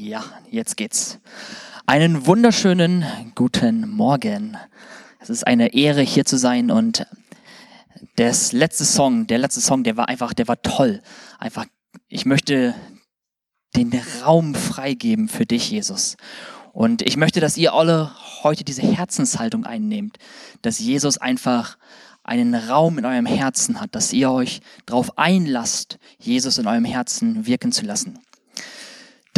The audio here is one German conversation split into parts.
Ja, jetzt geht's. Einen wunderschönen guten Morgen. Es ist eine Ehre, hier zu sein und das letzte Song, der letzte Song, der war einfach, der war toll. Einfach, ich möchte den Raum freigeben für dich, Jesus. Und ich möchte, dass ihr alle heute diese Herzenshaltung einnehmt, dass Jesus einfach einen Raum in eurem Herzen hat, dass ihr euch darauf einlasst, Jesus in eurem Herzen wirken zu lassen.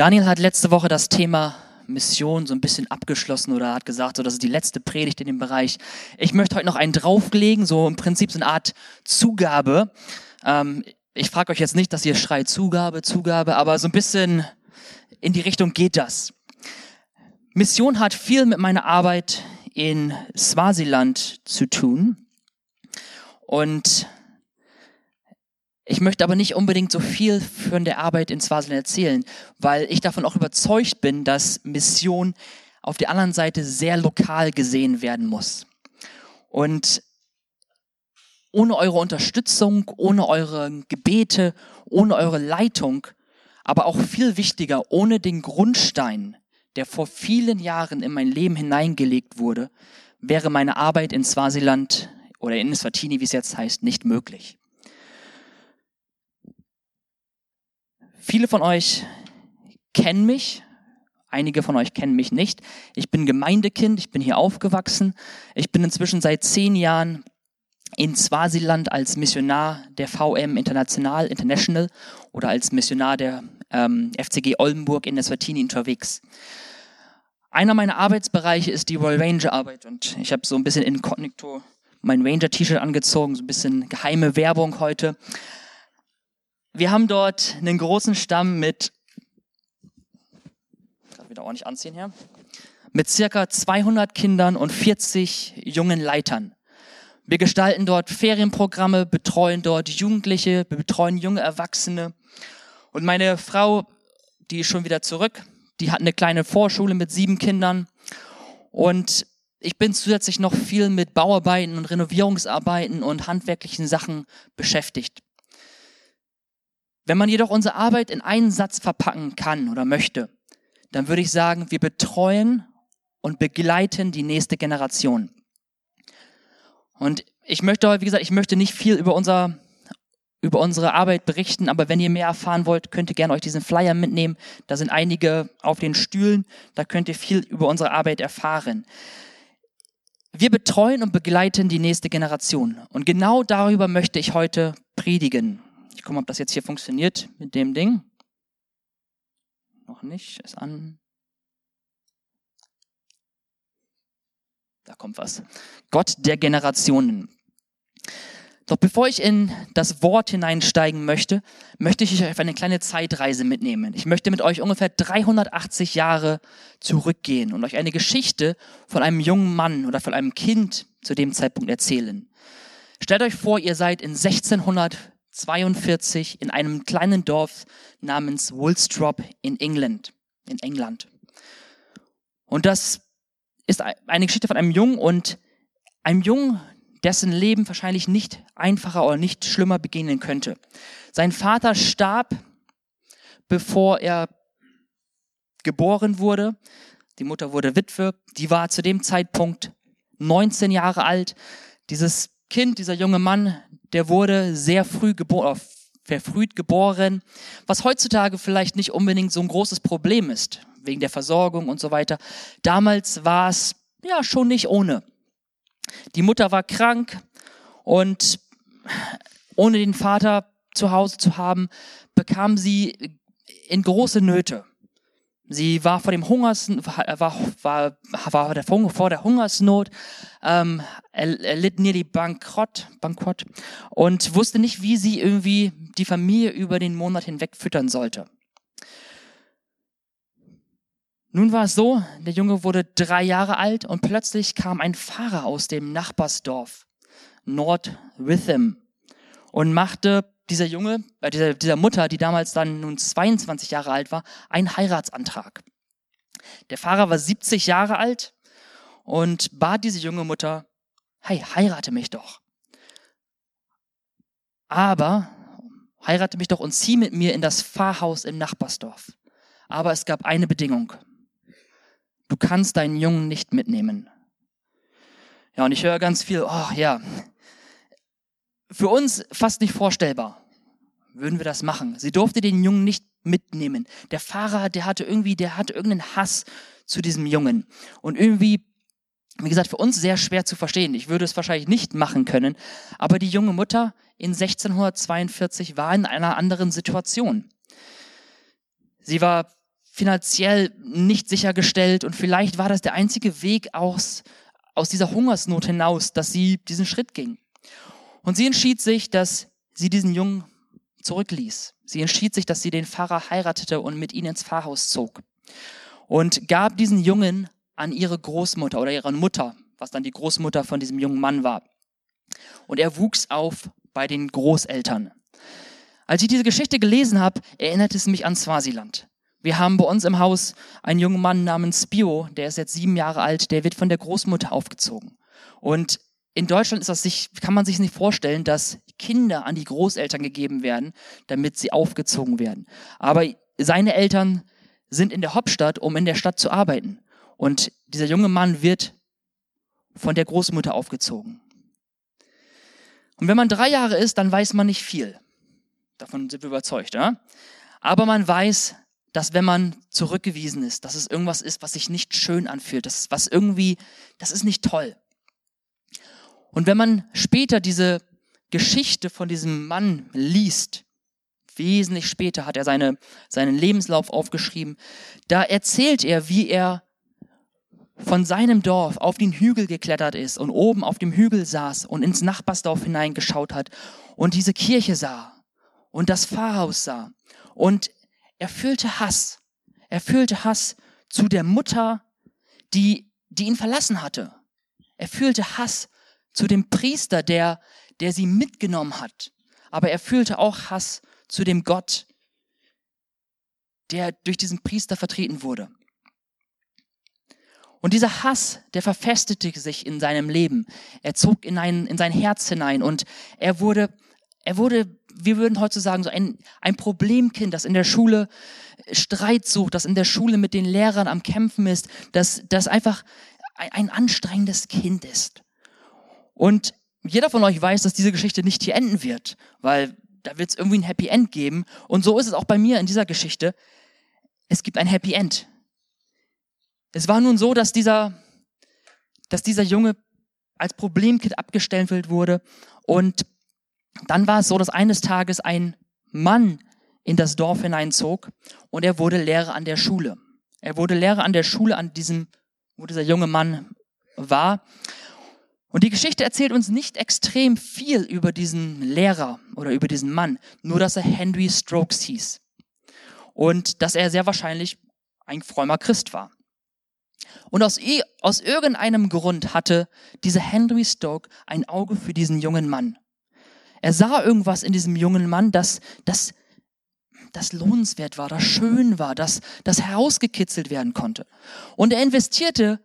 Daniel hat letzte Woche das Thema Mission so ein bisschen abgeschlossen oder hat gesagt, so das ist die letzte Predigt in dem Bereich. Ich möchte heute noch einen drauflegen, so im Prinzip so eine Art Zugabe. Ähm, ich frage euch jetzt nicht, dass ihr schreit Zugabe, Zugabe, aber so ein bisschen in die Richtung geht das. Mission hat viel mit meiner Arbeit in Swasiland zu tun. Und ich möchte aber nicht unbedingt so viel von der Arbeit in Swasiland erzählen, weil ich davon auch überzeugt bin, dass Mission auf der anderen Seite sehr lokal gesehen werden muss. Und ohne eure Unterstützung, ohne eure Gebete, ohne eure Leitung, aber auch viel wichtiger, ohne den Grundstein, der vor vielen Jahren in mein Leben hineingelegt wurde, wäre meine Arbeit in Swasiland oder in Eswatini, wie es jetzt heißt, nicht möglich. Viele von euch kennen mich, einige von euch kennen mich nicht. Ich bin Gemeindekind, ich bin hier aufgewachsen. Ich bin inzwischen seit zehn Jahren in Swasiland als Missionar der VM International International oder als Missionar der ähm, FCG Oldenburg in Eswatini unterwegs. Einer meiner Arbeitsbereiche ist die Royal Ranger Arbeit und ich habe so ein bisschen inkognito mein Ranger T-Shirt angezogen, so ein bisschen geheime Werbung heute. Wir haben dort einen großen Stamm mit, wieder ordentlich anziehen hier, mit circa 200 Kindern und 40 jungen Leitern. Wir gestalten dort Ferienprogramme, betreuen dort Jugendliche, wir betreuen junge Erwachsene. Und meine Frau, die ist schon wieder zurück, die hat eine kleine Vorschule mit sieben Kindern. Und ich bin zusätzlich noch viel mit Bauarbeiten und Renovierungsarbeiten und handwerklichen Sachen beschäftigt. Wenn man jedoch unsere Arbeit in einen Satz verpacken kann oder möchte, dann würde ich sagen, wir betreuen und begleiten die nächste Generation. Und ich möchte, wie gesagt, ich möchte nicht viel über unser, über unsere Arbeit berichten, aber wenn ihr mehr erfahren wollt, könnt ihr gerne euch diesen Flyer mitnehmen. Da sind einige auf den Stühlen, da könnt ihr viel über unsere Arbeit erfahren. Wir betreuen und begleiten die nächste Generation. Und genau darüber möchte ich heute predigen. Ich gucke mal, ob das jetzt hier funktioniert mit dem Ding. Noch nicht, ist an. Da kommt was. Gott der Generationen. Doch bevor ich in das Wort hineinsteigen möchte, möchte ich euch auf eine kleine Zeitreise mitnehmen. Ich möchte mit euch ungefähr 380 Jahre zurückgehen und euch eine Geschichte von einem jungen Mann oder von einem Kind zu dem Zeitpunkt erzählen. Stellt euch vor, ihr seid in 1600 42 in einem kleinen Dorf namens Woolstrop in England, in England. Und das ist eine Geschichte von einem Jungen und einem Jungen, dessen Leben wahrscheinlich nicht einfacher oder nicht schlimmer beginnen könnte. Sein Vater starb, bevor er geboren wurde. Die Mutter wurde Witwe. Die war zu dem Zeitpunkt 19 Jahre alt. Dieses Kind, dieser junge Mann, der wurde sehr früh geboren, verfrüht geboren, was heutzutage vielleicht nicht unbedingt so ein großes Problem ist, wegen der Versorgung und so weiter. Damals war es ja schon nicht ohne. Die Mutter war krank und ohne den Vater zu Hause zu haben, bekam sie in große Nöte. Sie war vor dem Hungers, war, war, war der, vor der Hungersnot, ähm, erlitt die Bankrott, Bankrott und wusste nicht, wie sie irgendwie die Familie über den Monat hinweg füttern sollte. Nun war es so, der Junge wurde drei Jahre alt und plötzlich kam ein Pfarrer aus dem Nachbarsdorf Nord Witham und machte dieser Junge, äh, dieser, dieser Mutter, die damals dann nun 22 Jahre alt war, einen Heiratsantrag. Der Pfarrer war 70 Jahre alt und bat diese junge Mutter, hey, heirate mich doch. Aber heirate mich doch und zieh mit mir in das Pfarrhaus im Nachbarsdorf. aber es gab eine Bedingung. Du kannst deinen Jungen nicht mitnehmen. Ja, und ich höre ganz viel, oh ja, für uns fast nicht vorstellbar, würden wir das machen. Sie durfte den Jungen nicht mitnehmen. Der Fahrer, der hatte irgendwie, der hatte irgendeinen Hass zu diesem Jungen. Und irgendwie, wie gesagt, für uns sehr schwer zu verstehen. Ich würde es wahrscheinlich nicht machen können. Aber die junge Mutter in 1642 war in einer anderen Situation. Sie war finanziell nicht sichergestellt und vielleicht war das der einzige Weg aus, aus dieser Hungersnot hinaus, dass sie diesen Schritt ging. Und sie entschied sich, dass sie diesen Jungen zurückließ. Sie entschied sich, dass sie den Pfarrer heiratete und mit ihm ins Pfarrhaus zog. Und gab diesen Jungen an ihre Großmutter oder ihre Mutter, was dann die Großmutter von diesem jungen Mann war. Und er wuchs auf bei den Großeltern. Als ich diese Geschichte gelesen habe, erinnerte es mich an Swasiland. Wir haben bei uns im Haus einen jungen Mann namens Spio, der ist jetzt sieben Jahre alt, der wird von der Großmutter aufgezogen. Und in Deutschland ist das sich, kann man sich nicht vorstellen, dass Kinder an die Großeltern gegeben werden, damit sie aufgezogen werden. Aber seine Eltern sind in der Hauptstadt, um in der Stadt zu arbeiten. Und dieser junge Mann wird von der Großmutter aufgezogen. Und wenn man drei Jahre ist, dann weiß man nicht viel. Davon sind wir überzeugt, ja? Aber man weiß, dass wenn man zurückgewiesen ist, dass es irgendwas ist, was sich nicht schön anfühlt, das ist was irgendwie, das ist nicht toll. Und wenn man später diese Geschichte von diesem Mann liest, wesentlich später hat er seine, seinen Lebenslauf aufgeschrieben, da erzählt er, wie er von seinem Dorf auf den Hügel geklettert ist und oben auf dem Hügel saß und ins Nachbarsdorf hineingeschaut hat und diese Kirche sah und das Pfarrhaus sah. Und er fühlte Hass. Er fühlte Hass zu der Mutter, die, die ihn verlassen hatte. Er fühlte Hass zu dem Priester, der, der sie mitgenommen hat. Aber er fühlte auch Hass zu dem Gott, der durch diesen Priester vertreten wurde. Und dieser Hass, der verfestigte sich in seinem Leben. Er zog in, ein, in sein Herz hinein und er wurde, er wurde, wir würden heute sagen, so ein, ein Problemkind, das in der Schule Streit sucht, das in der Schule mit den Lehrern am Kämpfen ist, das, das einfach ein, ein anstrengendes Kind ist. Und jeder von euch weiß, dass diese Geschichte nicht hier enden wird, weil da wird es irgendwie ein Happy End geben. Und so ist es auch bei mir in dieser Geschichte. Es gibt ein Happy End. Es war nun so, dass dieser, dass dieser Junge als Problemkind abgestellt wurde. Und dann war es so, dass eines Tages ein Mann in das Dorf hineinzog und er wurde Lehrer an der Schule. Er wurde Lehrer an der Schule, an diesem, wo dieser junge Mann war. Und die Geschichte erzählt uns nicht extrem viel über diesen Lehrer oder über diesen Mann, nur dass er Henry Strokes hieß. Und dass er sehr wahrscheinlich ein frommer Christ war. Und aus, aus irgendeinem Grund hatte dieser Henry Stoke ein Auge für diesen jungen Mann. Er sah irgendwas in diesem jungen Mann, das, das, das lohnenswert war, das schön war, das, das herausgekitzelt werden konnte. Und er investierte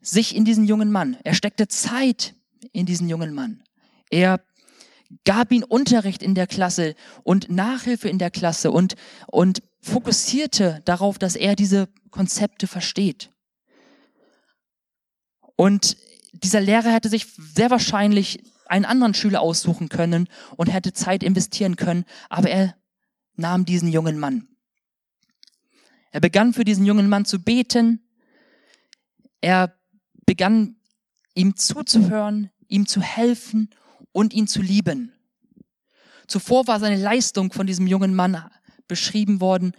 sich in diesen jungen Mann. Er steckte Zeit in diesen jungen Mann. Er gab ihm Unterricht in der Klasse und Nachhilfe in der Klasse und, und fokussierte darauf, dass er diese Konzepte versteht. Und dieser Lehrer hätte sich sehr wahrscheinlich einen anderen Schüler aussuchen können und hätte Zeit investieren können, aber er nahm diesen jungen Mann. Er begann für diesen jungen Mann zu beten. Er begann ihm zuzuhören, ihm zu helfen und ihn zu lieben. Zuvor war seine Leistung von diesem jungen Mann beschrieben worden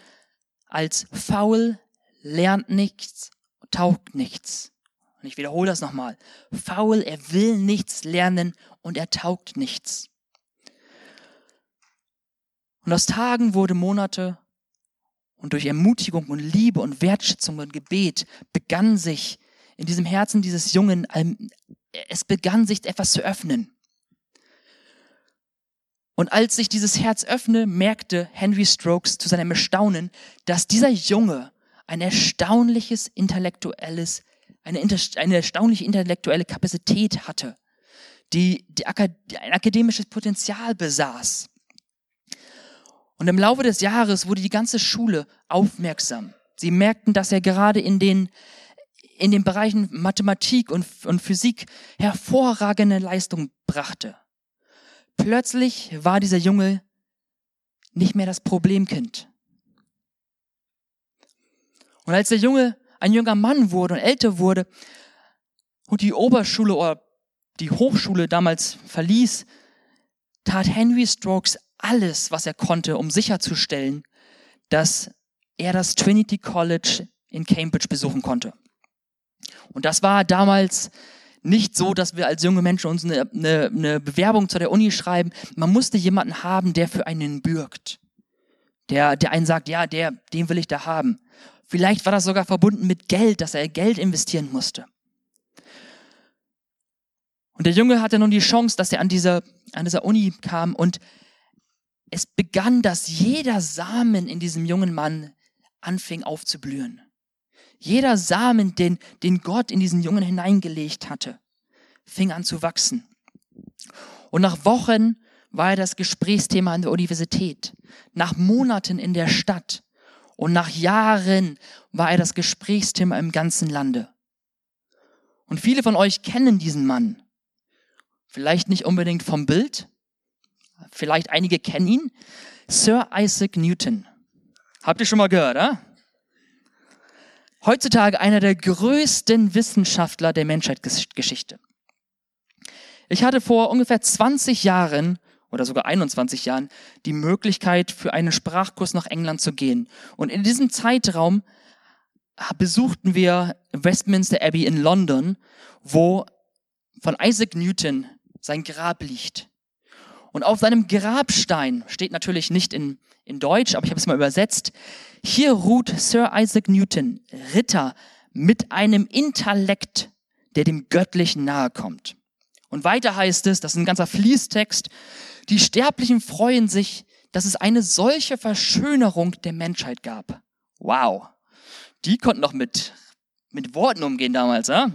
als faul, lernt nichts, taugt nichts. Und ich wiederhole das nochmal. Faul, er will nichts lernen und er taugt nichts. Und aus Tagen wurde Monate und durch Ermutigung und Liebe und Wertschätzung und Gebet begann sich in diesem Herzen dieses Jungen, es begann sich etwas zu öffnen. Und als sich dieses Herz öffne, merkte Henry Strokes zu seinem Erstaunen, dass dieser Junge ein erstaunliches intellektuelles, eine, eine erstaunliche intellektuelle Kapazität hatte, die, die ein akademisches Potenzial besaß. Und im Laufe des Jahres wurde die ganze Schule aufmerksam. Sie merkten, dass er gerade in den, in den Bereichen Mathematik und, und Physik hervorragende Leistung brachte. Plötzlich war dieser Junge nicht mehr das Problemkind. Und als der Junge ein junger Mann wurde und älter wurde und die Oberschule oder die Hochschule damals verließ, tat Henry Strokes alles, was er konnte, um sicherzustellen, dass er das Trinity College in Cambridge besuchen konnte. Und das war damals nicht so, dass wir als junge Menschen uns eine, eine, eine Bewerbung zu der Uni schreiben. Man musste jemanden haben, der für einen bürgt. Der, der einen sagt, ja, der, den will ich da haben. Vielleicht war das sogar verbunden mit Geld, dass er Geld investieren musste. Und der Junge hatte nun die Chance, dass er an dieser, an dieser Uni kam und es begann, dass jeder Samen in diesem jungen Mann anfing aufzublühen. Jeder Samen, den, den Gott in diesen Jungen hineingelegt hatte, fing an zu wachsen. Und nach Wochen war er das Gesprächsthema an der Universität. Nach Monaten in der Stadt und nach Jahren war er das Gesprächsthema im ganzen Lande. Und viele von euch kennen diesen Mann. Vielleicht nicht unbedingt vom Bild, vielleicht einige kennen ihn. Sir Isaac Newton. Habt ihr schon mal gehört, äh? Heutzutage einer der größten Wissenschaftler der Menschheitsgeschichte. Ich hatte vor ungefähr 20 Jahren oder sogar 21 Jahren die Möglichkeit, für einen Sprachkurs nach England zu gehen. Und in diesem Zeitraum besuchten wir Westminster Abbey in London, wo von Isaac Newton sein Grab liegt. Und auf seinem Grabstein steht natürlich nicht in, in Deutsch, aber ich habe es mal übersetzt, hier ruht Sir Isaac Newton, Ritter mit einem Intellekt, der dem Göttlichen nahe kommt. Und weiter heißt es, das ist ein ganzer Fließtext, die Sterblichen freuen sich, dass es eine solche Verschönerung der Menschheit gab. Wow. Die konnten doch mit, mit Worten umgehen damals, ja?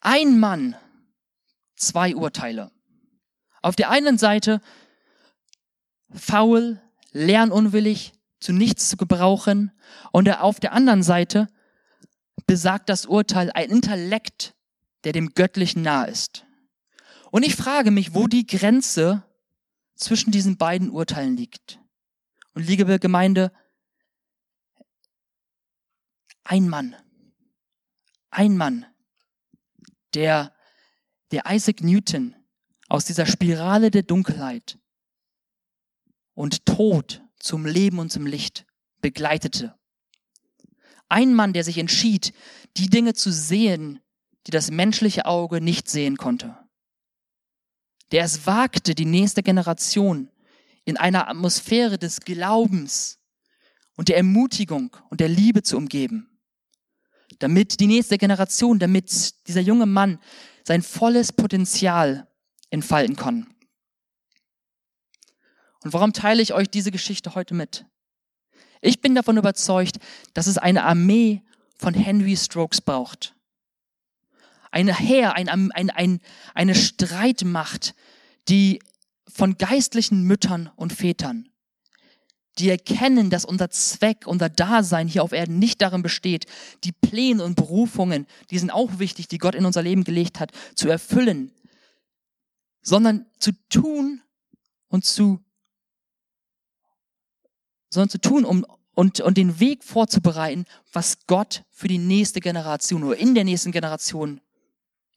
Ein Mann, zwei Urteile. Auf der einen Seite faul, lernunwillig, zu nichts zu gebrauchen. Und auf der anderen Seite besagt das Urteil ein Intellekt, der dem Göttlichen nahe ist. Und ich frage mich, wo die Grenze zwischen diesen beiden Urteilen liegt. Und liebe Gemeinde, ein Mann, ein Mann, der, der Isaac Newton aus dieser Spirale der Dunkelheit und Tod zum Leben und zum Licht begleitete. Ein Mann, der sich entschied, die Dinge zu sehen, die das menschliche Auge nicht sehen konnte. Der es wagte, die nächste Generation in einer Atmosphäre des Glaubens und der Ermutigung und der Liebe zu umgeben. Damit die nächste Generation, damit dieser junge Mann sein volles Potenzial entfalten kann. Und warum teile ich euch diese Geschichte heute mit? Ich bin davon überzeugt, dass es eine Armee von Henry Strokes braucht. Eine Heer, ein, ein, ein, eine Streitmacht, die von geistlichen Müttern und Vätern, die erkennen, dass unser Zweck, unser Dasein hier auf Erden nicht darin besteht, die Pläne und Berufungen, die sind auch wichtig, die Gott in unser Leben gelegt hat, zu erfüllen, sondern zu tun und zu sondern zu tun, um und, und den Weg vorzubereiten, was Gott für die nächste Generation oder in der nächsten Generation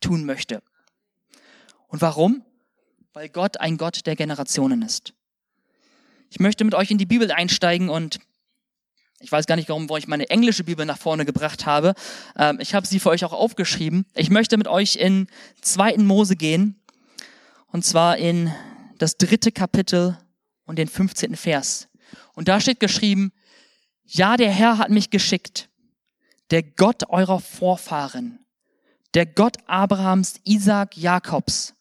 tun möchte. Und warum? Weil Gott ein Gott der Generationen ist. Ich möchte mit euch in die Bibel einsteigen und ich weiß gar nicht, warum ich meine englische Bibel nach vorne gebracht habe. Ähm, ich habe sie für euch auch aufgeschrieben. Ich möchte mit euch in zweiten Mose gehen und zwar in das dritte Kapitel und den 15. Vers. Und da steht geschrieben, ja, der Herr hat mich geschickt, der Gott eurer Vorfahren, der Gott Abrahams, Isaac, Jakobs.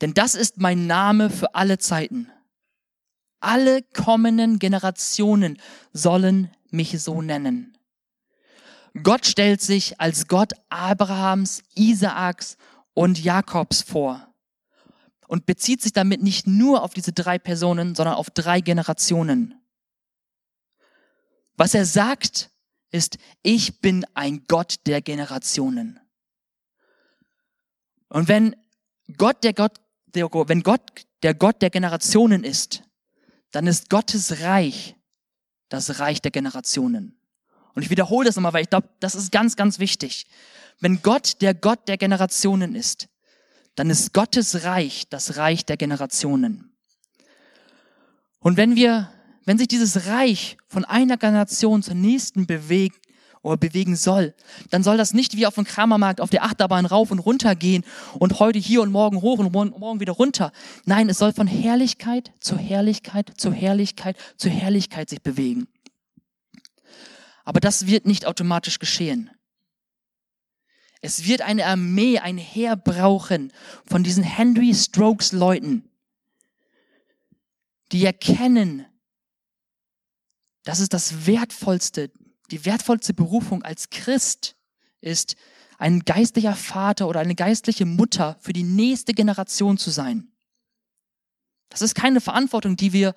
Denn das ist mein Name für alle Zeiten. Alle kommenden Generationen sollen mich so nennen. Gott stellt sich als Gott Abrahams, Isaaks und Jakobs vor. Und bezieht sich damit nicht nur auf diese drei Personen, sondern auf drei Generationen. Was er sagt, ist, ich bin ein Gott der Generationen. Und wenn Gott der Gott, der, wenn Gott der Gott der Generationen ist, dann ist Gottes Reich das Reich der Generationen. Und ich wiederhole das nochmal, weil ich glaube, das ist ganz, ganz wichtig. Wenn Gott der Gott der Generationen ist, dann ist Gottes Reich das Reich der Generationen. Und wenn wir, wenn sich dieses Reich von einer Generation zur nächsten bewegt oder bewegen soll, dann soll das nicht wie auf dem Kramermarkt auf der Achterbahn rauf und runter gehen und heute hier und morgen hoch und morgen wieder runter. Nein, es soll von Herrlichkeit zu Herrlichkeit zu Herrlichkeit zu Herrlichkeit sich bewegen. Aber das wird nicht automatisch geschehen. Es wird eine Armee, ein Heer brauchen von diesen Henry Strokes Leuten, die erkennen, dass es das wertvollste, die wertvollste Berufung als Christ ist, ein geistlicher Vater oder eine geistliche Mutter für die nächste Generation zu sein. Das ist keine Verantwortung, die wir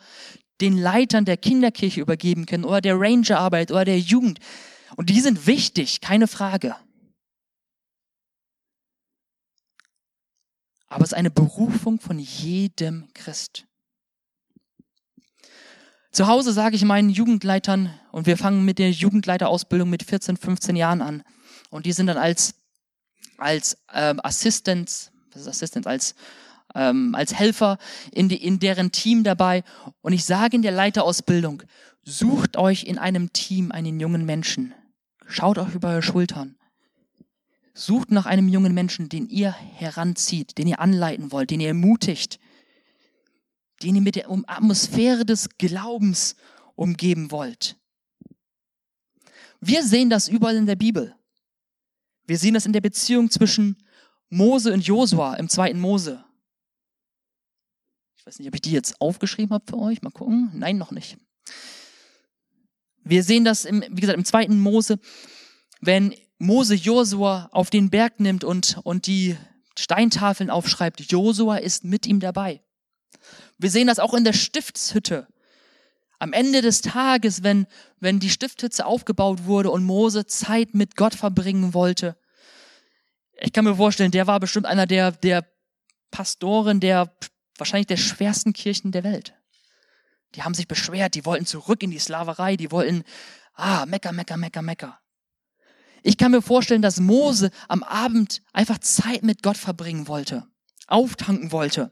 den Leitern der Kinderkirche übergeben können oder der Rangerarbeit oder der Jugend. Und die sind wichtig, keine Frage. Aber es ist eine Berufung von jedem Christ. Zu Hause sage ich meinen Jugendleitern, und wir fangen mit der Jugendleiterausbildung mit 14, 15 Jahren an. Und die sind dann als, als ähm, Assistants, was ist Assistants, als, ähm, als Helfer in, die, in deren Team dabei. Und ich sage in der Leiterausbildung, sucht euch in einem Team einen jungen Menschen. Schaut euch über eure Schultern. Sucht nach einem jungen Menschen, den ihr heranzieht, den ihr anleiten wollt, den ihr ermutigt, den ihr mit der Atmosphäre des Glaubens umgeben wollt. Wir sehen das überall in der Bibel. Wir sehen das in der Beziehung zwischen Mose und Josua im zweiten Mose. Ich weiß nicht, ob ich die jetzt aufgeschrieben habe für euch. Mal gucken. Nein, noch nicht. Wir sehen das, im, wie gesagt, im zweiten Mose, wenn Mose Josua auf den Berg nimmt und, und die Steintafeln aufschreibt, Josua ist mit ihm dabei. Wir sehen das auch in der Stiftshütte. Am Ende des Tages, wenn, wenn die Stiftshütte aufgebaut wurde und Mose Zeit mit Gott verbringen wollte, ich kann mir vorstellen, der war bestimmt einer der, der Pastoren der wahrscheinlich der schwersten Kirchen der Welt. Die haben sich beschwert, die wollten zurück in die Sklaverei, die wollten, ah, mecker, mecker, mecker, mecker. Ich kann mir vorstellen, dass Mose am Abend einfach Zeit mit Gott verbringen wollte, auftanken wollte.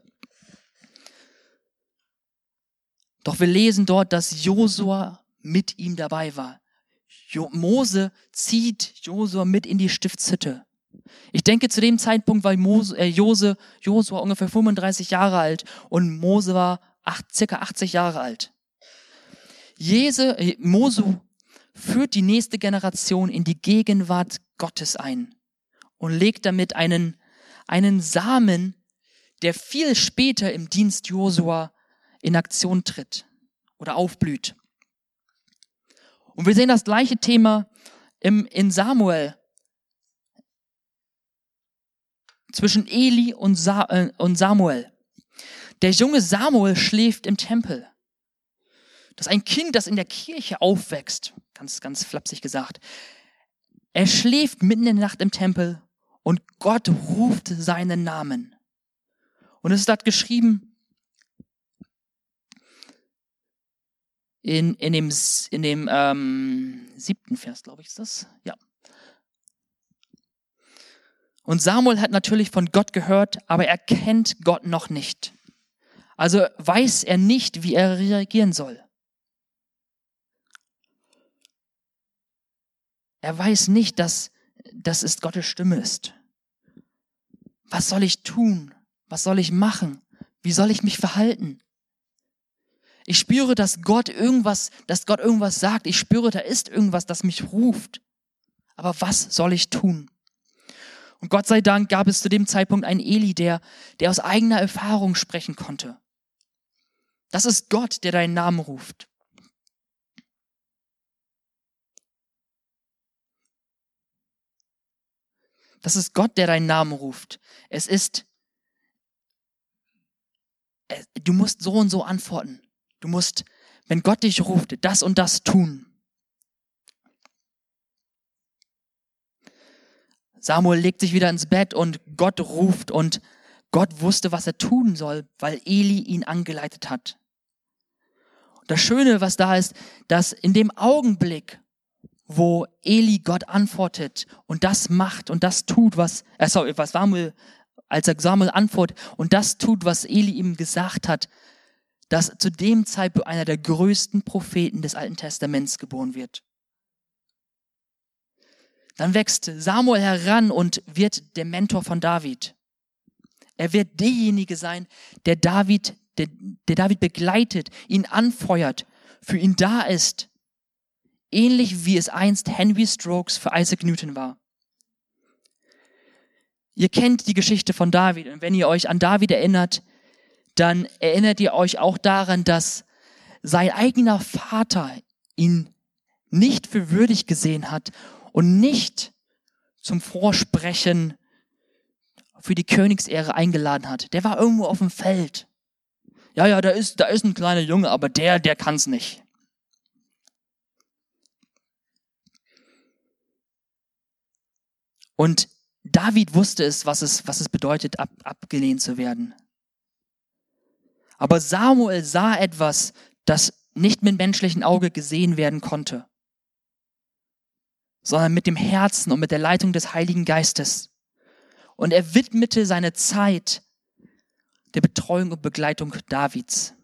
Doch wir lesen dort, dass Josua mit ihm dabei war. Jo Mose zieht Josua mit in die Stiftshütte. Ich denke, zu dem Zeitpunkt war Mose, äh, Josua ungefähr 35 Jahre alt und Mose war acht, circa 80 Jahre alt. Jese, äh, Mose führt die nächste Generation in die Gegenwart Gottes ein und legt damit einen, einen Samen, der viel später im Dienst Josua in Aktion tritt oder aufblüht. Und wir sehen das gleiche Thema im, in Samuel zwischen Eli und, Sa äh, und Samuel. Der junge Samuel schläft im Tempel. Das ist ein Kind, das in der Kirche aufwächst ganz, ganz flapsig gesagt. Er schläft mitten in der Nacht im Tempel und Gott ruft seinen Namen. Und es ist dort geschrieben, in, in dem, in dem ähm, siebten Vers, glaube ich, ist das. Ja. Und Samuel hat natürlich von Gott gehört, aber er kennt Gott noch nicht. Also weiß er nicht, wie er reagieren soll. Er weiß nicht, dass das ist Gottes Stimme ist. Was soll ich tun? Was soll ich machen? Wie soll ich mich verhalten? Ich spüre, dass Gott irgendwas, dass Gott irgendwas sagt. Ich spüre, da ist irgendwas, das mich ruft. Aber was soll ich tun? Und Gott sei Dank gab es zu dem Zeitpunkt einen Eli, der, der aus eigener Erfahrung sprechen konnte. Das ist Gott, der deinen Namen ruft. Das ist Gott, der deinen Namen ruft. Es ist äh, du musst so und so antworten. Du musst, wenn Gott dich ruft, das und das tun. Samuel legt sich wieder ins Bett und Gott ruft und Gott wusste, was er tun soll, weil Eli ihn angeleitet hat. Das Schöne, was da ist, dass in dem Augenblick, wo Eli Gott antwortet und das macht und das tut, was, äh, sorry, was Samuel, als er Samuel antwortet und das tut, was Eli ihm gesagt hat, dass zu dem Zeitpunkt einer der größten Propheten des Alten Testaments geboren wird. Dann wächst Samuel heran und wird der Mentor von David. Er wird derjenige sein, der David, der, der David begleitet, ihn anfeuert, für ihn da ist. Ähnlich wie es einst Henry Strokes für Isaac Newton war. Ihr kennt die Geschichte von David und wenn ihr euch an David erinnert, dann erinnert ihr euch auch daran, dass sein eigener Vater ihn nicht für würdig gesehen hat und nicht zum Vorsprechen für die Königsehre eingeladen hat. Der war irgendwo auf dem Feld. Ja, ja, da ist, da ist ein kleiner Junge, aber der, der kann's nicht. Und David wusste es, was es, was es bedeutet, ab, abgelehnt zu werden. Aber Samuel sah etwas, das nicht mit menschlichen Auge gesehen werden konnte sondern mit dem Herzen und mit der Leitung des Heiligen Geistes. Und er widmete seine Zeit der Betreuung und Begleitung Davids.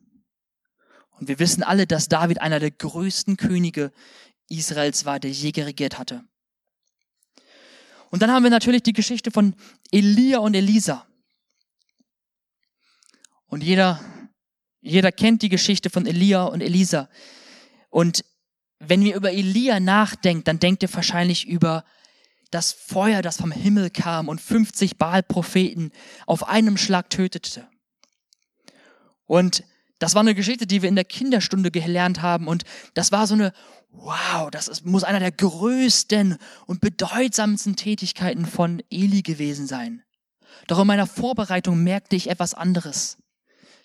Und wir wissen alle, dass David einer der größten Könige Israels war, der je regiert hatte. Und dann haben wir natürlich die Geschichte von Elia und Elisa. Und jeder, jeder kennt die Geschichte von Elia und Elisa. Und wenn wir über Elia nachdenkt, dann denkt ihr wahrscheinlich über das Feuer, das vom Himmel kam und 50 Baal-Propheten auf einem Schlag tötete. Und das war eine Geschichte, die wir in der Kinderstunde gelernt haben. Und das war so eine, wow, das ist, muss einer der größten und bedeutsamsten Tätigkeiten von Eli gewesen sein. Doch in meiner Vorbereitung merkte ich etwas anderes.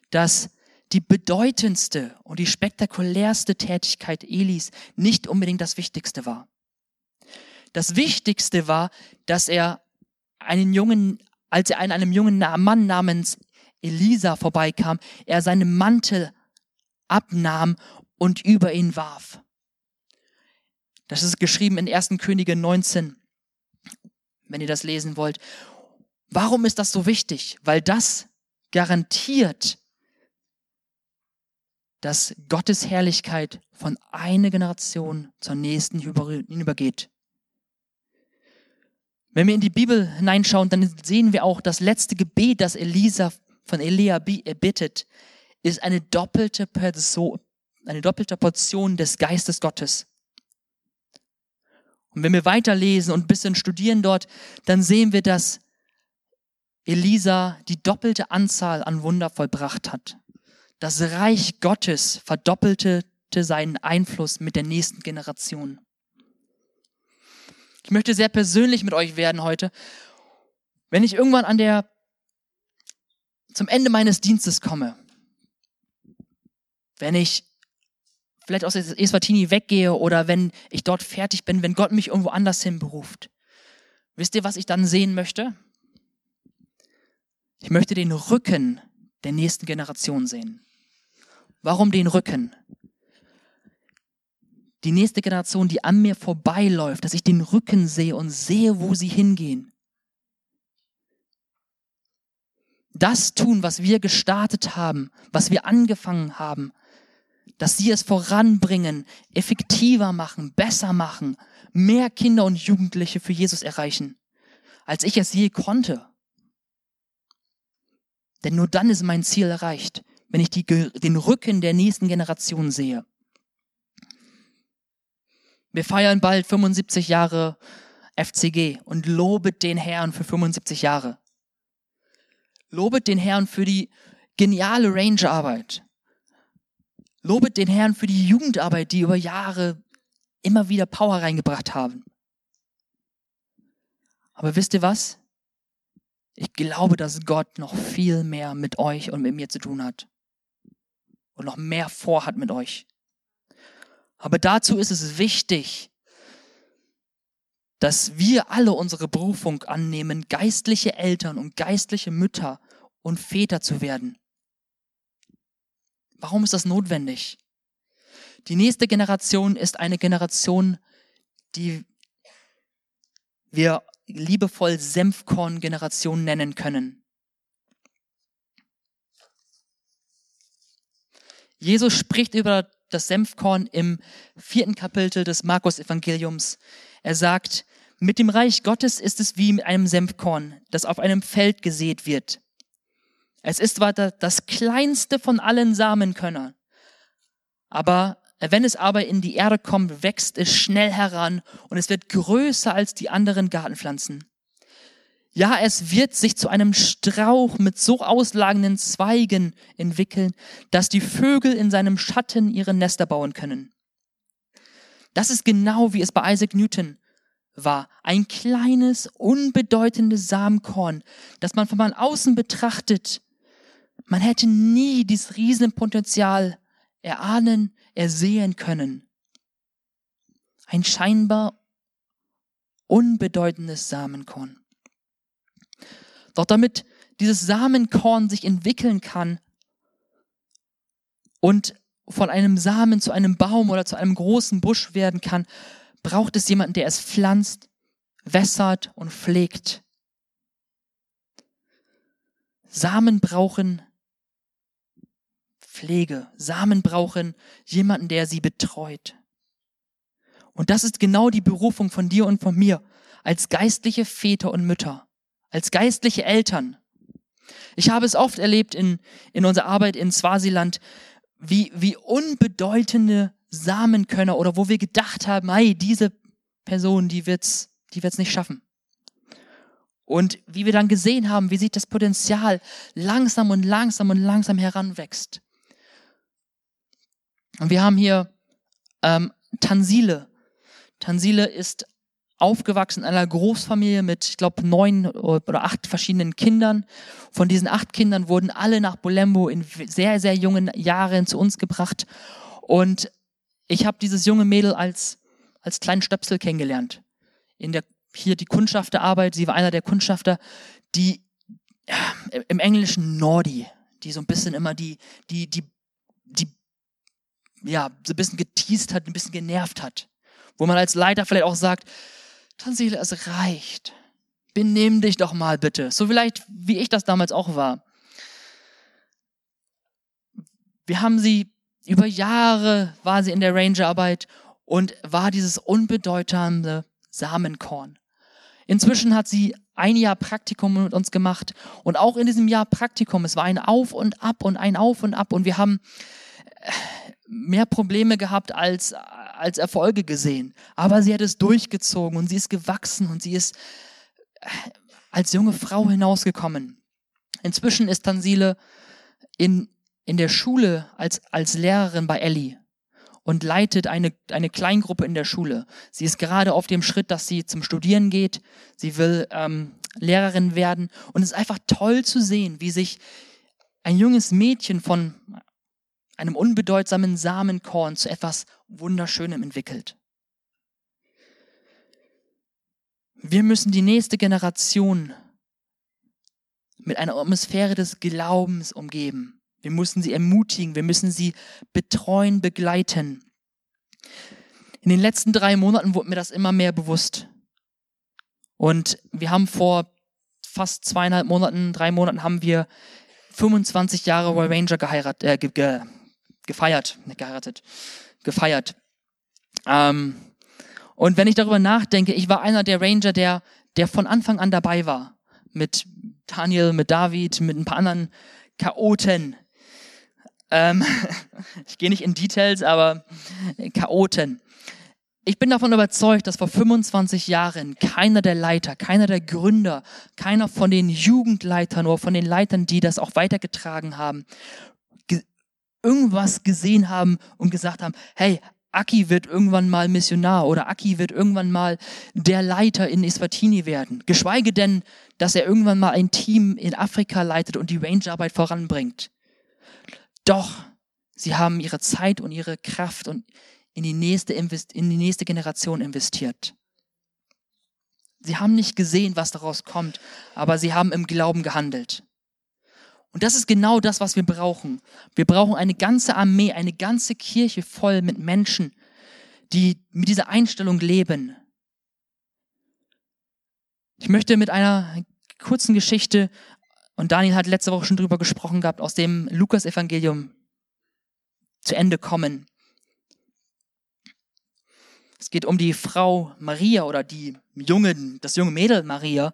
Dass die bedeutendste und die spektakulärste Tätigkeit Elis nicht unbedingt das Wichtigste war. Das Wichtigste war, dass er einen jungen, als er an einem jungen Mann namens Elisa vorbeikam, er seinen Mantel abnahm und über ihn warf. Das ist geschrieben in 1. Könige 19, wenn ihr das lesen wollt. Warum ist das so wichtig? Weil das garantiert, dass Gottes Herrlichkeit von einer Generation zur nächsten hinübergeht. Wenn wir in die Bibel hineinschauen, dann sehen wir auch, das letzte Gebet, das Elisa von Elia bittet, ist eine doppelte, Person, eine doppelte Portion des Geistes Gottes. Und wenn wir weiterlesen und ein bisschen studieren dort, dann sehen wir, dass Elisa die doppelte Anzahl an Wunder vollbracht hat. Das Reich Gottes verdoppelte seinen Einfluss mit der nächsten Generation. Ich möchte sehr persönlich mit euch werden heute. Wenn ich irgendwann an der, zum Ende meines Dienstes komme, wenn ich vielleicht aus Eswatini weggehe oder wenn ich dort fertig bin, wenn Gott mich irgendwo anders hin beruft, wisst ihr, was ich dann sehen möchte? Ich möchte den Rücken der nächsten Generation sehen. Warum den Rücken? Die nächste Generation, die an mir vorbeiläuft, dass ich den Rücken sehe und sehe, wo sie hingehen. Das tun, was wir gestartet haben, was wir angefangen haben, dass sie es voranbringen, effektiver machen, besser machen, mehr Kinder und Jugendliche für Jesus erreichen, als ich es je konnte. Denn nur dann ist mein Ziel erreicht wenn ich die, den Rücken der nächsten Generation sehe. Wir feiern bald 75 Jahre FCG und lobet den Herrn für 75 Jahre. Lobet den Herrn für die geniale Rangerarbeit. Lobet den Herrn für die Jugendarbeit, die über Jahre immer wieder Power reingebracht haben. Aber wisst ihr was? Ich glaube, dass Gott noch viel mehr mit euch und mit mir zu tun hat. und noch mehr vorhat mit euch. Aber dazu ist es wichtig, dass wir alle unsere Berufung annehmen, geistliche Eltern und geistliche Mütter und Väter zu werden. Warum ist das notwendig? Die nächste Generation ist eine Generation, die wir liebevoll Senfkorn-Generation nennen können. Jesus spricht über das Senfkorn im vierten Kapitel des Markus-Evangeliums. Er sagt, mit dem Reich Gottes ist es wie mit einem Senfkorn, das auf einem Feld gesät wird. Es ist zwar das kleinste von allen Samenkörnern, aber wenn es aber in die Erde kommt, wächst es schnell heran und es wird größer als die anderen Gartenpflanzen. Ja, es wird sich zu einem Strauch mit so auslagenden Zweigen entwickeln, dass die Vögel in seinem Schatten ihre Nester bauen können. Das ist genau wie es bei Isaac Newton war. Ein kleines, unbedeutendes Samenkorn, das man von außen betrachtet. Man hätte nie dieses Riesenpotenzial erahnen, ersehen können. Ein scheinbar unbedeutendes Samenkorn. Doch damit dieses Samenkorn sich entwickeln kann und von einem Samen zu einem Baum oder zu einem großen Busch werden kann, braucht es jemanden, der es pflanzt, wässert und pflegt. Samen brauchen Pflege. Samen brauchen jemanden, der sie betreut. Und das ist genau die Berufung von dir und von mir als geistliche Väter und Mütter als geistliche Eltern. Ich habe es oft erlebt in, in unserer Arbeit in Swasiland, wie, wie unbedeutende Samenkönner oder wo wir gedacht haben, hey, diese Person, die wird's, die wird's nicht schaffen. Und wie wir dann gesehen haben, wie sich das Potenzial langsam und langsam und langsam heranwächst. Und wir haben hier ähm, Tansile. Tansile ist aufgewachsen in einer Großfamilie mit, ich glaube, neun oder acht verschiedenen Kindern. Von diesen acht Kindern wurden alle nach Bolembo in sehr, sehr jungen Jahren zu uns gebracht. Und ich habe dieses junge Mädel als, als kleinen Stöpsel kennengelernt. In der, hier die Kundschafterarbeit, sie war einer der Kundschafter, die im Englischen Nordi, die so ein bisschen immer die, die, die, ja, so ein bisschen geteased hat, ein bisschen genervt hat. Wo man als Leiter vielleicht auch sagt, Tansile, es reicht. Benimm dich doch mal bitte. So vielleicht, wie ich das damals auch war. Wir haben sie, über Jahre war sie in der Rangerarbeit und war dieses unbedeutende Samenkorn. Inzwischen hat sie ein Jahr Praktikum mit uns gemacht und auch in diesem Jahr Praktikum, es war ein Auf und Ab und ein Auf und Ab und wir haben mehr Probleme gehabt als, als Erfolge gesehen. Aber sie hat es durchgezogen und sie ist gewachsen und sie ist äh, als junge Frau hinausgekommen. Inzwischen ist Tansile in, in der Schule als, als Lehrerin bei Ellie und leitet eine, eine Kleingruppe in der Schule. Sie ist gerade auf dem Schritt, dass sie zum Studieren geht. Sie will ähm, Lehrerin werden. Und es ist einfach toll zu sehen, wie sich ein junges Mädchen von einem unbedeutsamen Samenkorn zu etwas Wunderschönem entwickelt. Wir müssen die nächste Generation mit einer Atmosphäre des Glaubens umgeben. Wir müssen sie ermutigen, wir müssen sie betreuen, begleiten. In den letzten drei Monaten wurde mir das immer mehr bewusst. Und wir haben vor fast zweieinhalb Monaten, drei Monaten haben wir 25 Jahre Royal Ranger geheiratet, äh, ge, gefeiert, nicht geheiratet, gefeiert. Ähm, und wenn ich darüber nachdenke, ich war einer der Ranger, der, der von Anfang an dabei war. Mit Daniel, mit David, mit ein paar anderen Chaoten. Ähm, ich gehe nicht in Details, aber Chaoten. Ich bin davon überzeugt, dass vor 25 Jahren keiner der Leiter, keiner der Gründer, keiner von den Jugendleitern oder von den Leitern, die das auch weitergetragen haben, irgendwas gesehen haben und gesagt haben, hey, Aki wird irgendwann mal Missionar oder Aki wird irgendwann mal der Leiter in Eswatini werden. Geschweige denn, dass er irgendwann mal ein Team in Afrika leitet und die Rangerarbeit voranbringt. Doch Sie haben ihre Zeit und ihre Kraft und in die nächste, in die nächste Generation investiert. Sie haben nicht gesehen, was daraus kommt, aber sie haben im Glauben gehandelt. Und das ist genau das, was wir brauchen. Wir brauchen eine ganze Armee, eine ganze Kirche voll mit Menschen, die mit dieser Einstellung leben. Ich möchte mit einer kurzen Geschichte, und Daniel hat letzte Woche schon drüber gesprochen gehabt, aus dem Lukas-Evangelium zu Ende kommen. Es geht um die Frau Maria oder die junge, das junge Mädel Maria.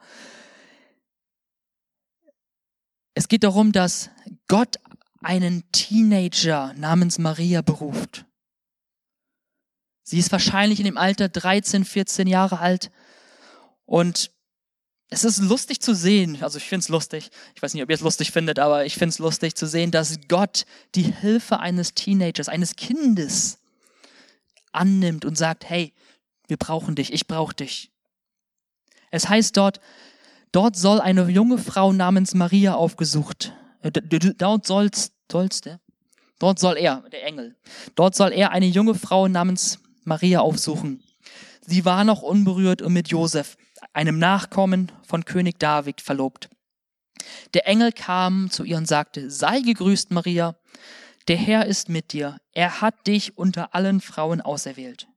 Es geht darum, dass Gott einen Teenager namens Maria beruft. Sie ist wahrscheinlich in dem Alter 13, 14 Jahre alt und es ist lustig zu sehen, also ich finde es lustig, ich weiß nicht, ob ihr es lustig findet, aber ich finde es lustig zu sehen, dass Gott die Hilfe eines Teenagers, eines Kindes annimmt und sagt, hey, wir brauchen dich, ich brauche dich. Es heißt dort, dort soll eine junge Frau namens Maria aufgesucht, äh, dort sollst, sollst, dort soll er, der Engel, dort soll er eine junge Frau namens Maria aufsuchen. Sie war noch unberührt und mit Josef, einem Nachkommen von König David, verlobt. Der Engel kam zu ihr und sagte, sei gegrüßt, Maria, der Herr ist mit dir, er hat dich unter allen Frauen auserwählt.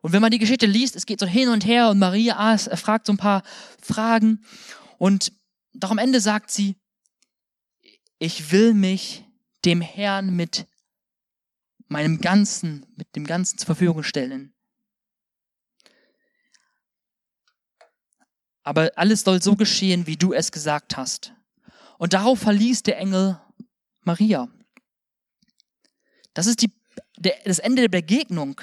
Und wenn man die Geschichte liest, es geht so hin und her und Maria fragt so ein paar Fragen und doch am Ende sagt sie, ich will mich dem Herrn mit meinem Ganzen, mit dem Ganzen zur Verfügung stellen. Aber alles soll so geschehen, wie du es gesagt hast. Und darauf verließ der Engel Maria. Das ist die, der, das Ende der Begegnung.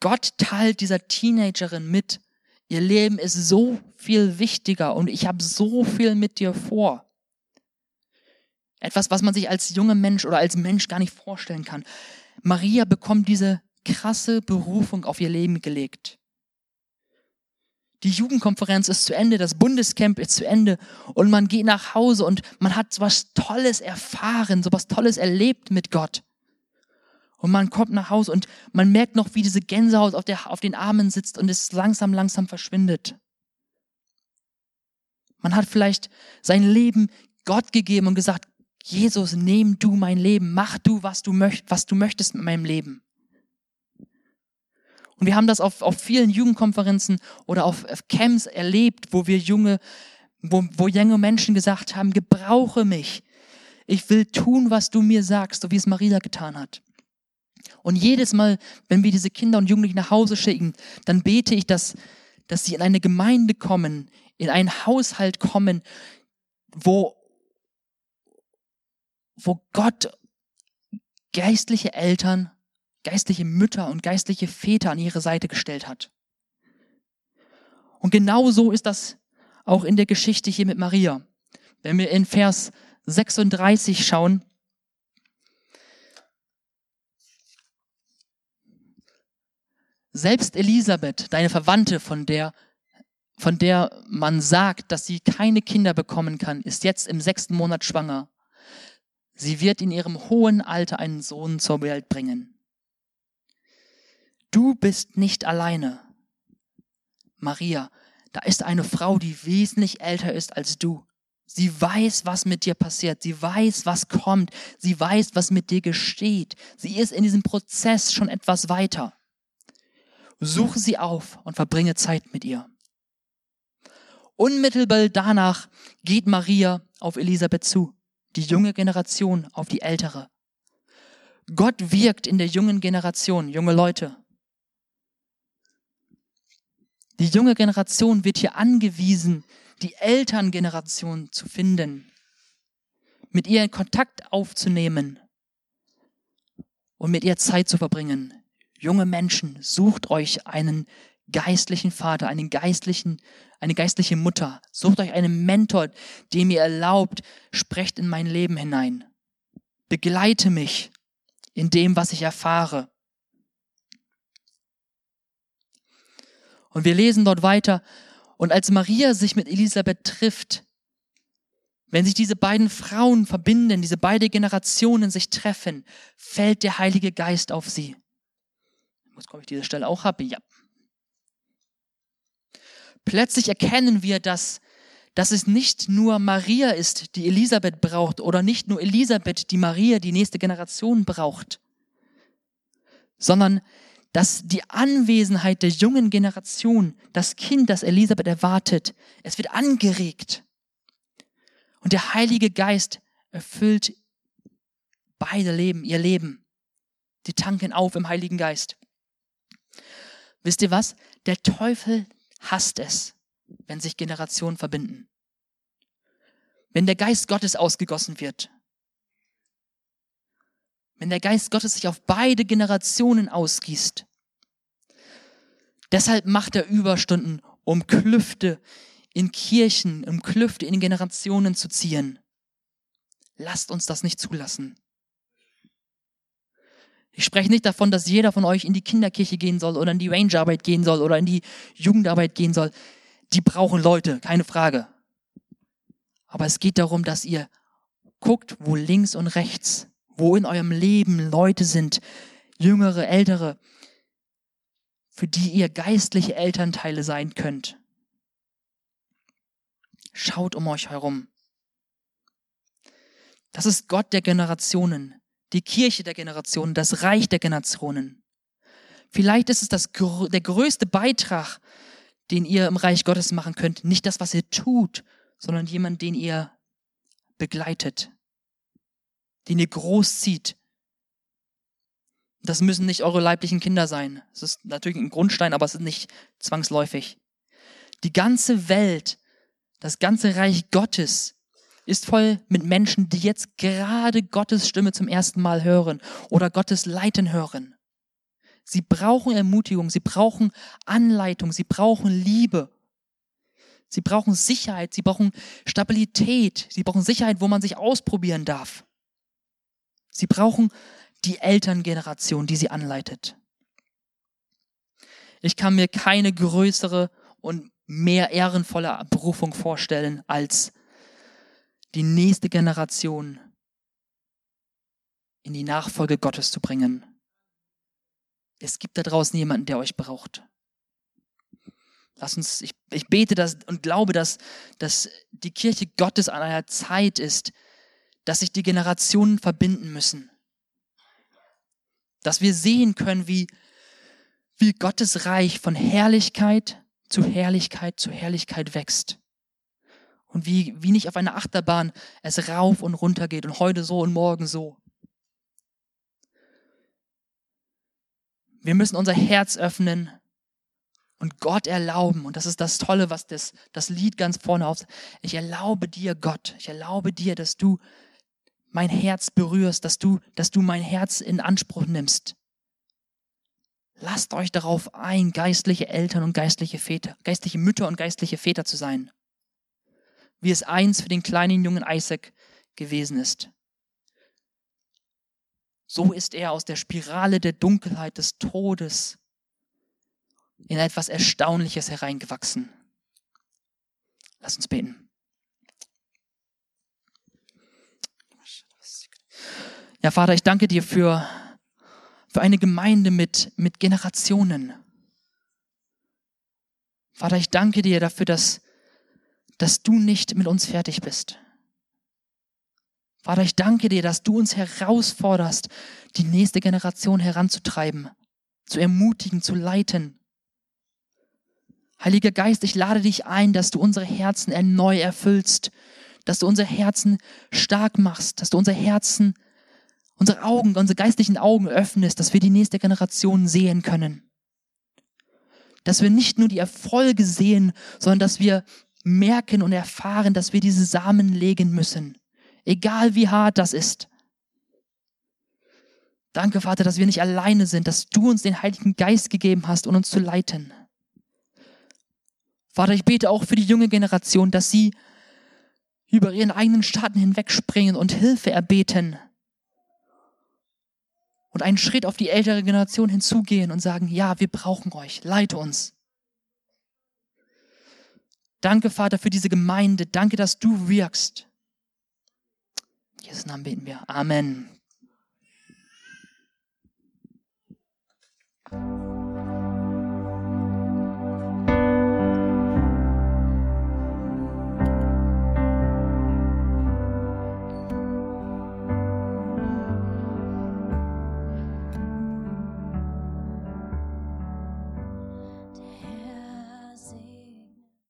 Gott teilt dieser Teenagerin mit, ihr Leben ist so viel wichtiger und ich habe so viel mit dir vor. Etwas, was man sich als junger Mensch oder als Mensch gar nicht vorstellen kann. Maria bekommt diese krasse Berufung auf ihr Leben gelegt. Die Jugendkonferenz ist zu Ende, das Bundescamp ist zu Ende und man geht nach Hause und man hat so was Tolles erfahren, so was Tolles erlebt mit Gott. Und man kommt nach Hause und man merkt noch, wie diese Gänsehaut auf, der, auf den Armen sitzt und es langsam, langsam verschwindet. Man hat vielleicht sein Leben Gott gegeben und gesagt, Jesus, nehm du mein Leben, mach du, was du, möcht, was du möchtest mit meinem Leben. Und wir haben das auf, auf vielen Jugendkonferenzen oder auf Camps erlebt, wo wir junge, wo, wo junge Menschen gesagt haben, gebrauche mich. Ich will tun, was du mir sagst, so wie es Maria getan hat. Und jedes Mal, wenn wir diese Kinder und Jugendlichen nach Hause schicken, dann bete ich, dass, dass sie in eine Gemeinde kommen, in einen Haushalt kommen, wo, wo Gott geistliche Eltern, geistliche Mütter und geistliche Väter an ihre Seite gestellt hat. Und genau so ist das auch in der Geschichte hier mit Maria. Wenn wir in Vers 36 schauen, Selbst Elisabeth, deine Verwandte, von der, von der man sagt, dass sie keine Kinder bekommen kann, ist jetzt im sechsten Monat schwanger. Sie wird in ihrem hohen Alter einen Sohn zur Welt bringen. Du bist nicht alleine. Maria, da ist eine Frau, die wesentlich älter ist als du. Sie weiß, was mit dir passiert. Sie weiß, was kommt. Sie weiß, was mit dir geschieht. Sie ist in diesem Prozess schon etwas weiter. Suche sie auf und verbringe Zeit mit ihr. Unmittelbar danach geht Maria auf Elisabeth zu, die junge Generation auf die ältere. Gott wirkt in der jungen Generation, junge Leute. Die junge Generation wird hier angewiesen, die Elterngeneration zu finden, mit ihr in Kontakt aufzunehmen und mit ihr Zeit zu verbringen junge Menschen, sucht euch einen geistlichen Vater, einen geistlichen, eine geistliche Mutter. Sucht euch einen Mentor, dem ihr erlaubt, sprecht in mein Leben hinein. Begleite mich in dem, was ich erfahre. Und wir lesen dort weiter. Und als Maria sich mit Elisabeth trifft, Wenn sich diese beiden Frauen verbinden, diese beiden Generationen sich treffen, fällt der Heilige Geist auf sie. Muss, ob ich diese Stelle auch habe? Ja. Plötzlich erkennen wir, dass, dass es nicht nur Maria ist, die Elisabeth braucht, oder nicht nur Elisabeth, die Maria, die nächste Generation braucht, sondern dass die Anwesenheit der jungen Generation, das Kind, das Elisabeth erwartet, es wird angeregt. Und der Heilige Geist erfüllt beide Leben, ihr Leben. Die tanken auf im Heiligen Geist. Wisst ihr was? Der Teufel hasst es, wenn sich Generationen verbinden. Wenn der Geist Gottes ausgegossen wird. Wenn der Geist Gottes sich auf beide Generationen ausgießt. Deshalb macht er Überstunden, um Klüfte in Kirchen, um Klüfte in Generationen zu ziehen. Lasst uns das nicht zulassen. Ich spreche nicht davon, dass jeder von euch in die Kinderkirche gehen soll oder in die Rangerarbeit gehen soll oder in die Jugendarbeit gehen soll. Die brauchen Leute, keine Frage. Aber es geht darum, dass ihr guckt, wo links und rechts, wo in eurem Leben Leute sind, jüngere, ältere, für die ihr geistliche Elternteile sein könnt. Schaut um euch herum. Das ist Gott der Generationen, die Kirche der Generationen, das Reich der Generationen. Vielleicht ist es das, der größte Beitrag, den ihr im Reich Gottes machen könnt. Nicht das, was ihr tut, sondern jemand, den ihr begleitet, den ihr großzieht. Das müssen nicht eure leiblichen Kinder sein. Das ist natürlich ein Grundstein, aber es ist nicht zwangsläufig. Die ganze Welt das ganze Reich Gottes ist voll mit Menschen, die jetzt gerade Gottes Stimme zum ersten Mal hören oder Gottes Leiten hören. Sie brauchen Ermutigung, sie brauchen Anleitung, sie brauchen Liebe. Sie brauchen Sicherheit, sie brauchen Stabilität, sie brauchen Sicherheit, wo man sich ausprobieren darf. Sie brauchen die Elterngeneration, die sie anleitet. Ich kann mir keine größere und mehr ehrenvolle Berufung vorstellen, als die nächste Generation in die Nachfolge Gottes zu bringen. Es gibt da draußen jemanden, der euch braucht. Lass uns, ich, ich bete das und glaube, dass, dass die Kirche Gottes an einer Zeit ist, dass sich die Generationen verbinden müssen. Dass wir sehen können, wie, wie Gottes Reich von Herrlichkeit zu Herrlichkeit zu Herrlichkeit wächst. Und wie, wie nicht auf einer Achterbahn es rauf und runter geht und heute so und morgen so. Wir müssen unser Herz öffnen und Gott erlauben. Und das ist das Tolle, was das, das Lied ganz vorne auf. Ich erlaube dir, Gott, ich erlaube dir, dass du mein Herz berührst, dass du, dass du mein Herz in Anspruch nimmst. Lasst euch darauf ein, geistliche Eltern und geistliche Väter, geistliche Mütter und geistliche Väter zu sein. Wie es eins für den kleinen jungen Isaac gewesen ist. So ist er aus der Spirale der Dunkelheit des Todes in etwas Erstaunliches hereingewachsen. Lass uns beten. Ja, Vater, ich danke dir für für eine Gemeinde mit, mit Generationen. Vater, ich danke dir dafür, dass, dass du nicht mit uns fertig bist. Vater, ich danke dir, dass du uns herausforderst, die nächste Generation heranzutreiben, zu ermutigen, zu leiten. Heiliger Geist, ich lade dich ein, dass du unsere Herzen erneu erfüllst, dass du unsere Herzen stark machst, dass du unsere Herzen unsere Augen, unsere geistlichen Augen öffnest, dass wir die nächste Generation sehen können. Dass wir nicht nur die Erfolge sehen, sondern dass wir merken und erfahren, dass wir diese Samen legen müssen. Egal wie hart das ist. Danke, Vater, dass wir nicht alleine sind, dass du uns den Heiligen Geist gegeben hast, um uns zu leiten. Vater, ich bete auch für die junge Generation, dass sie über ihren eigenen Staaten hinwegspringen und Hilfe erbeten, und einen Schritt auf die ältere Generation hinzugehen und sagen, ja, wir brauchen euch, leite uns. Danke, Vater, für diese Gemeinde. Danke, dass du wirkst. In Jesu Namen beten wir. Amen.